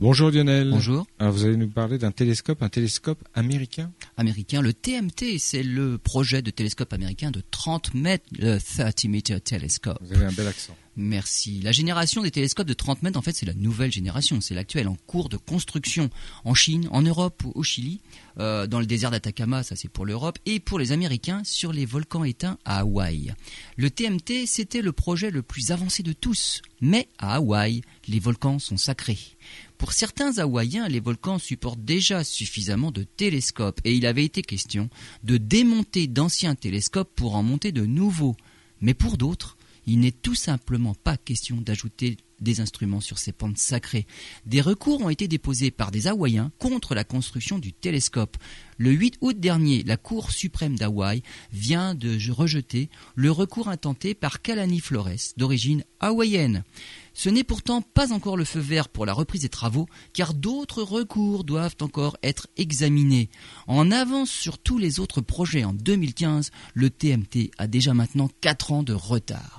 Bonjour Lionel. Bonjour. Alors vous allez nous parler d'un télescope, un télescope américain Américain, le TMT, c'est le projet de télescope américain de 30 mètres, le 30 meter telescope. Vous avez un bel accent. Merci. La génération des télescopes de 30 mètres, en fait, c'est la nouvelle génération, c'est l'actuelle, en cours de construction en Chine, en Europe ou au Chili, euh, dans le désert d'Atacama, ça c'est pour l'Europe, et pour les Américains sur les volcans éteints à Hawaï. Le TMT, c'était le projet le plus avancé de tous, mais à Hawaï, les volcans sont sacrés. Pour certains Hawaïens, les volcans supportent déjà suffisamment de télescopes, et il avait été question de démonter d'anciens télescopes pour en monter de nouveaux. Mais pour d'autres, il n'est tout simplement pas question d'ajouter des instruments sur ces pentes sacrées. Des recours ont été déposés par des Hawaïens contre la construction du télescope. Le 8 août dernier, la Cour suprême d'Hawaï vient de rejeter le recours intenté par Kalani Flores, d'origine hawaïenne. Ce n'est pourtant pas encore le feu vert pour la reprise des travaux, car d'autres recours doivent encore être examinés. En avance sur tous les autres projets en 2015, le TMT a déjà maintenant 4 ans de retard.